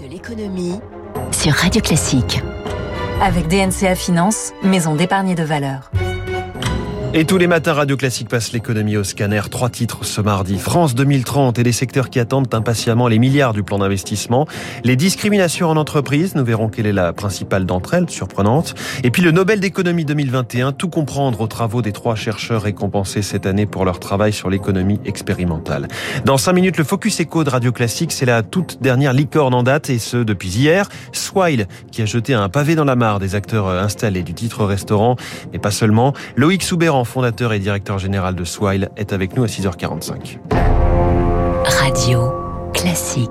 de l'économie sur Radio Classique. Avec DNCA Finance, maison d'épargne de valeur. Et tous les matins, Radio Classique passe l'économie au scanner. Trois titres ce mardi. France 2030 et les secteurs qui attendent impatiemment les milliards du plan d'investissement. Les discriminations en entreprise, nous verrons quelle est la principale d'entre elles, surprenante. Et puis le Nobel d'économie 2021, tout comprendre aux travaux des trois chercheurs récompensés cette année pour leur travail sur l'économie expérimentale. Dans cinq minutes, le Focus Echo de Radio Classique, c'est la toute dernière licorne en date et ce depuis hier. Swile, qui a jeté un pavé dans la mare des acteurs installés du titre restaurant, et pas seulement. Loïc Soubéran fondateur et directeur général de Swile, est avec nous à 6h45. Radio classique.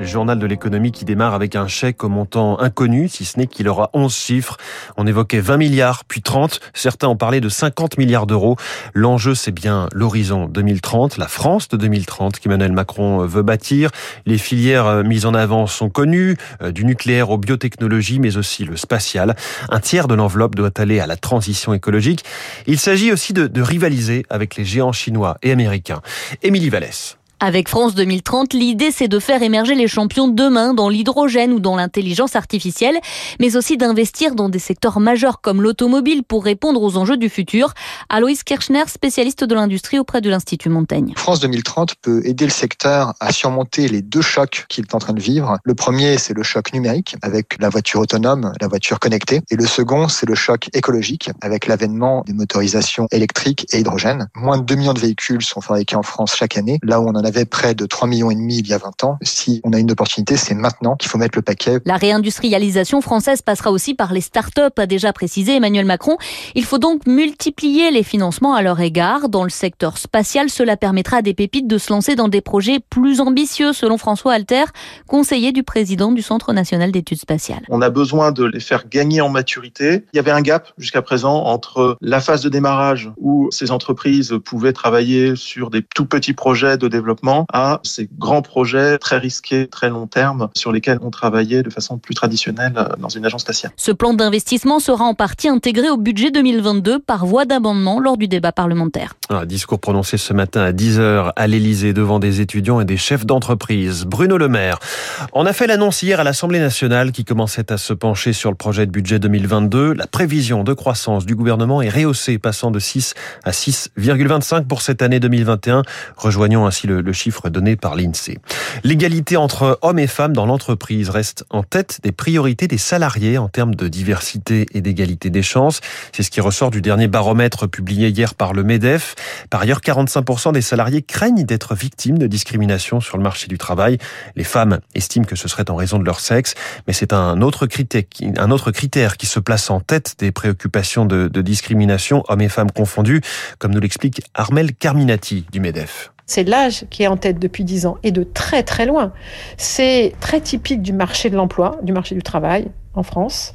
Journal de l'économie qui démarre avec un chèque au montant inconnu, si ce n'est qu'il aura 11 chiffres. On évoquait 20 milliards, puis 30. Certains ont parlé de 50 milliards d'euros. L'enjeu, c'est bien l'horizon 2030, la France de 2030 qu'Emmanuel Macron veut bâtir. Les filières mises en avant sont connues, euh, du nucléaire aux biotechnologies, mais aussi le spatial. Un tiers de l'enveloppe doit aller à la transition écologique. Il s'agit aussi de, de rivaliser avec les géants chinois et américains. Émilie Vallès. Avec France 2030, l'idée c'est de faire émerger les champions demain dans l'hydrogène ou dans l'intelligence artificielle, mais aussi d'investir dans des secteurs majeurs comme l'automobile pour répondre aux enjeux du futur. Aloïs Kirchner, spécialiste de l'industrie auprès de l'Institut Montaigne. France 2030 peut aider le secteur à surmonter les deux chocs qu'il est en train de vivre. Le premier, c'est le choc numérique avec la voiture autonome, la voiture connectée. Et le second, c'est le choc écologique avec l'avènement des motorisations électriques et hydrogène. Moins de 2 millions de véhicules sont fabriqués en France chaque année, là où on en a avait près de 3 millions et demi il y a 20 ans. Si on a une opportunité, c'est maintenant qu'il faut mettre le paquet. La réindustrialisation française passera aussi par les start-up, a déjà précisé Emmanuel Macron. Il faut donc multiplier les financements à leur égard. Dans le secteur spatial, cela permettra à des pépites de se lancer dans des projets plus ambitieux, selon François Alter, conseiller du président du Centre national d'études spatiales. On a besoin de les faire gagner en maturité. Il y avait un gap jusqu'à présent entre la phase de démarrage où ces entreprises pouvaient travailler sur des tout petits projets de développement à ces grands projets très risqués, très long terme, sur lesquels on travaillait de façon plus traditionnelle euh, dans une agence spatiale. Ce plan d'investissement sera en partie intégré au budget 2022 par voie d'amendement lors du débat parlementaire. Un discours prononcé ce matin à 10h à l'Elysée devant des étudiants et des chefs d'entreprise. Bruno Le Maire en a fait l'annonce hier à l'Assemblée nationale qui commençait à se pencher sur le projet de budget 2022. La prévision de croissance du gouvernement est rehaussée, passant de 6 à 6,25 pour cette année 2021, rejoignant ainsi le, le chiffre donné par l'INSEE. L'égalité entre hommes et femmes dans l'entreprise reste en tête des priorités des salariés en termes de diversité et d'égalité des chances. C'est ce qui ressort du dernier baromètre publié hier par le MEDEF. Par ailleurs, 45% des salariés craignent d'être victimes de discrimination sur le marché du travail. Les femmes estiment que ce serait en raison de leur sexe, mais c'est un autre critère, qui se place en tête des préoccupations de, de discrimination, hommes et femmes confondus, comme nous l'explique Armel Carminati du MEDEF. C'est l'âge qui est en tête depuis dix ans et de très très loin. C'est très typique du marché de l'emploi, du marché du travail en France,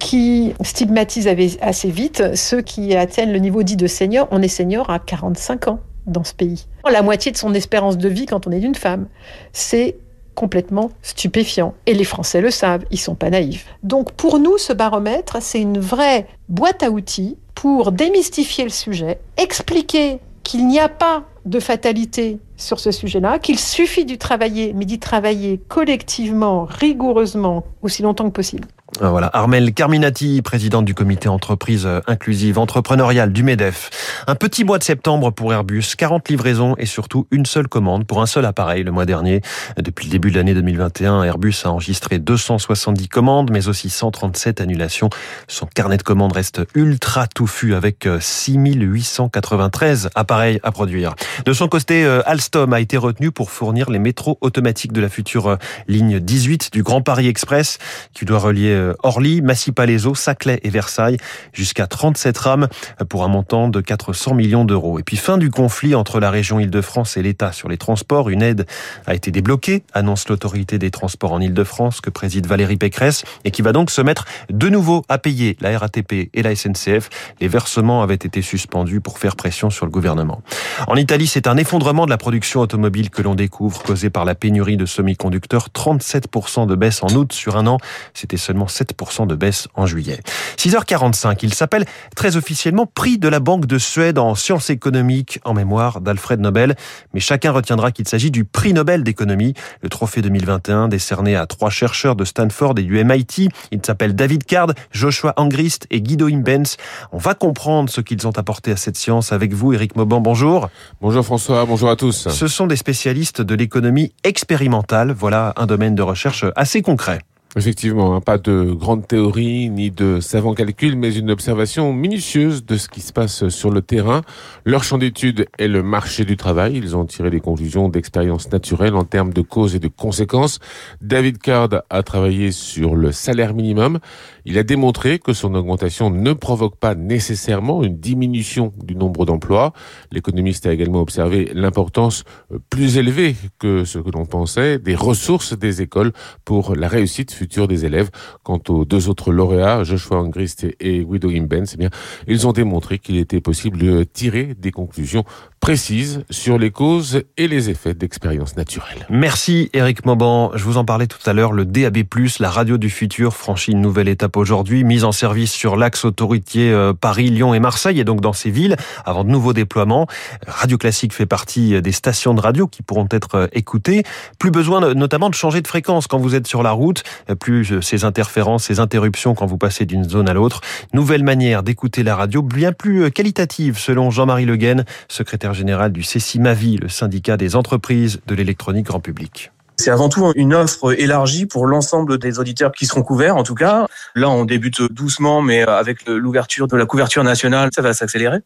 qui stigmatise assez vite ceux qui atteignent le niveau dit de senior. On est senior à 45 ans dans ce pays. La moitié de son espérance de vie quand on est une femme. C'est complètement stupéfiant. Et les Français le savent, ils sont pas naïfs. Donc pour nous, ce baromètre, c'est une vraie boîte à outils pour démystifier le sujet, expliquer qu'il n'y a pas de fatalité sur ce sujet-là, qu'il suffit d'y travailler, mais d'y travailler collectivement, rigoureusement, aussi longtemps que possible. Ah, voilà, Armel Carminati, présidente du comité entreprise inclusive entrepreneuriale du MEDEF. Un petit mois de septembre pour Airbus, 40 livraisons et surtout une seule commande pour un seul appareil le mois dernier. Depuis le début de l'année 2021, Airbus a enregistré 270 commandes, mais aussi 137 annulations. Son carnet de commandes reste ultra touffu avec 6893 appareils à produire. De son côté, euh, Alstom a été retenu pour fournir les métros automatiques de la future euh, ligne 18 du Grand Paris Express qui doit relier euh, Orly, Massy-Palaiseau, Saclay et Versailles jusqu'à 37 rames pour un montant de 400 millions d'euros. Et puis fin du conflit entre la région Île-de-France et l'État sur les transports. Une aide a été débloquée, annonce l'autorité des transports en Île-de-France que préside Valérie Pécresse et qui va donc se mettre de nouveau à payer la RATP et la SNCF. Les versements avaient été suspendus pour faire pression sur le gouvernement. En Italie, c'est un effondrement de la production automobile que l'on découvre causé par la pénurie de semi-conducteurs. 37% de baisse en août sur un an. C'était seulement 7% de baisse en juillet. 6h45, il s'appelle très officiellement prix de la Banque de Suède en sciences économiques en mémoire d'Alfred Nobel. Mais chacun retiendra qu'il s'agit du prix Nobel d'économie, le trophée 2021 décerné à trois chercheurs de Stanford et du MIT. Ils s'appellent David Card, Joshua Angrist et Guido Imbens. On va comprendre ce qu'ils ont apporté à cette science avec vous, Eric Mauban. Bonjour. Bonjour François, bonjour à tous. Ce sont des spécialistes de l'économie expérimentale. Voilà un domaine de recherche assez concret. Effectivement, hein, pas de grande théorie ni de savants calculs, mais une observation minutieuse de ce qui se passe sur le terrain. Leur champ d'étude est le marché du travail. Ils ont tiré des conclusions d'expériences naturelles en termes de causes et de conséquences. David Card a travaillé sur le salaire minimum. Il a démontré que son augmentation ne provoque pas nécessairement une diminution du nombre d'emplois. L'économiste a également observé l'importance plus élevée que ce que l'on pensait des ressources des écoles pour la réussite futur des élèves. Quant aux deux autres lauréats, Joshua Angrist et Guido Imbens, eh bien, ils ont démontré qu'il était possible de tirer des conclusions précises sur les causes et les effets d'expériences naturelles. Merci Eric Mauban. Je vous en parlais tout à l'heure. Le DAB+, la radio du futur, franchit une nouvelle étape aujourd'hui. Mise en service sur l'axe autoritier euh, Paris, Lyon et Marseille et donc dans ces villes avant de nouveaux déploiements. Radio Classique fait partie des stations de radio qui pourront être euh, écoutées. Plus besoin notamment de changer de fréquence quand vous êtes sur la route. Plus euh, ces interférences, ces interruptions quand vous passez d'une zone à l'autre. Nouvelle manière d'écouter la radio, bien plus qualitative selon Jean-Marie Le Guen, secrétaire général du CECIMAVI, le syndicat des entreprises de l'électronique grand public. C'est avant tout une offre élargie pour l'ensemble des auditeurs qui seront couverts, en tout cas. Là, on débute doucement, mais avec l'ouverture de la couverture nationale, ça va s'accélérer.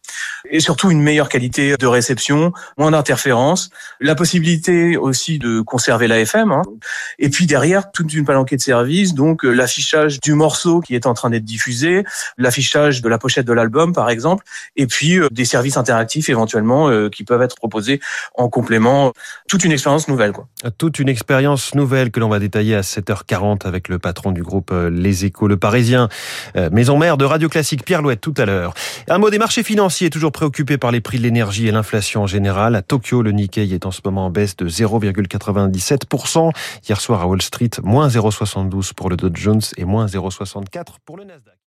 Et surtout, une meilleure qualité de réception, moins d'interférences, la possibilité aussi de conserver l'AFM. Hein. Et puis derrière, toute une palanquée de services, donc l'affichage du morceau qui est en train d'être diffusé, l'affichage de la pochette de l'album, par exemple, et puis euh, des services interactifs éventuellement euh, qui peuvent être proposés en complément. Toute une expérience nouvelle. Quoi. Nouvelle que l'on va détailler à 7h40 avec le patron du groupe euh, Les Échos, le Parisien, euh, maison mère de Radio Classique, Pierre Louette, tout à l'heure. Un mot des marchés financiers, toujours préoccupé par les prix de l'énergie et l'inflation en général. À Tokyo, le Nikkei est en ce moment en baisse de 0,97%. Hier soir à Wall Street, moins 0,72 pour le Dow Jones et moins 0,64 pour le Nasdaq.